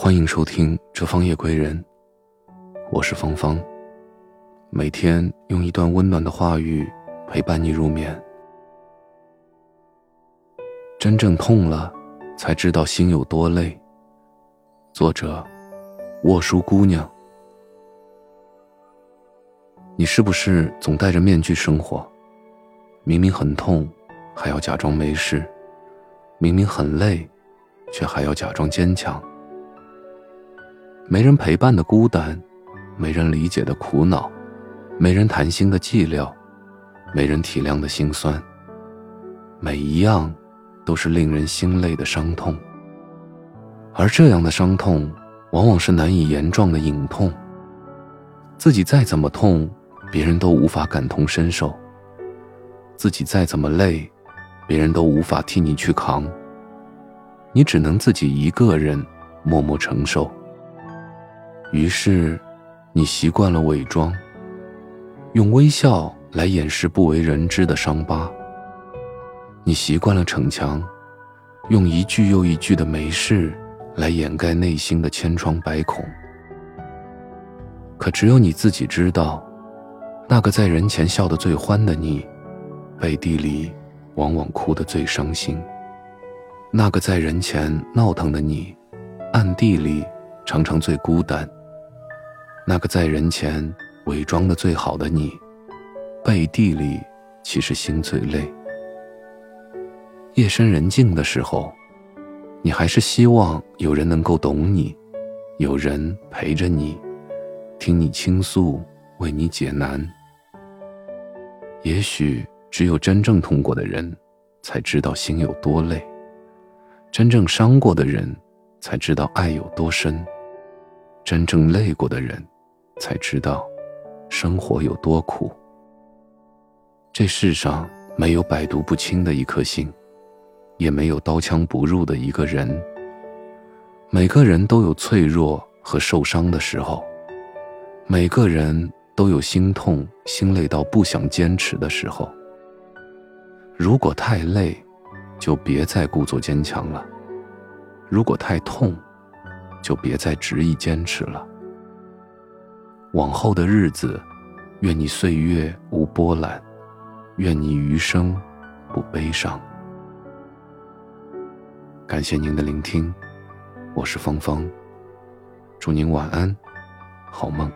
欢迎收听《这方夜归人》，我是芳芳。每天用一段温暖的话语陪伴你入眠。真正痛了，才知道心有多累。作者：沃书姑娘。你是不是总戴着面具生活？明明很痛，还要假装没事；明明很累，却还要假装坚强。没人陪伴的孤单，没人理解的苦恼，没人谈心的寂寥，没人体谅的心酸。每一样，都是令人心累的伤痛。而这样的伤痛，往往是难以言状的隐痛。自己再怎么痛，别人都无法感同身受。自己再怎么累，别人都无法替你去扛。你只能自己一个人默默承受。于是，你习惯了伪装，用微笑来掩饰不为人知的伤疤。你习惯了逞强，用一句又一句的没事来掩盖内心的千疮百孔。可只有你自己知道，那个在人前笑得最欢的你。背地里，往往哭得最伤心。那个在人前闹腾的你，暗地里常常最孤单。那个在人前伪装的最好的你，背地里其实心最累。夜深人静的时候，你还是希望有人能够懂你，有人陪着你，听你倾诉，为你解难。也许。只有真正痛过的人，才知道心有多累；真正伤过的人，才知道爱有多深；真正累过的人，才知道生活有多苦。这世上没有百毒不侵的一颗心，也没有刀枪不入的一个人。每个人都有脆弱和受伤的时候，每个人都有心痛、心累到不想坚持的时候。如果太累，就别再故作坚强了；如果太痛，就别再执意坚持了。往后的日子，愿你岁月无波澜，愿你余生不悲伤。感谢您的聆听，我是芳芳，祝您晚安，好梦。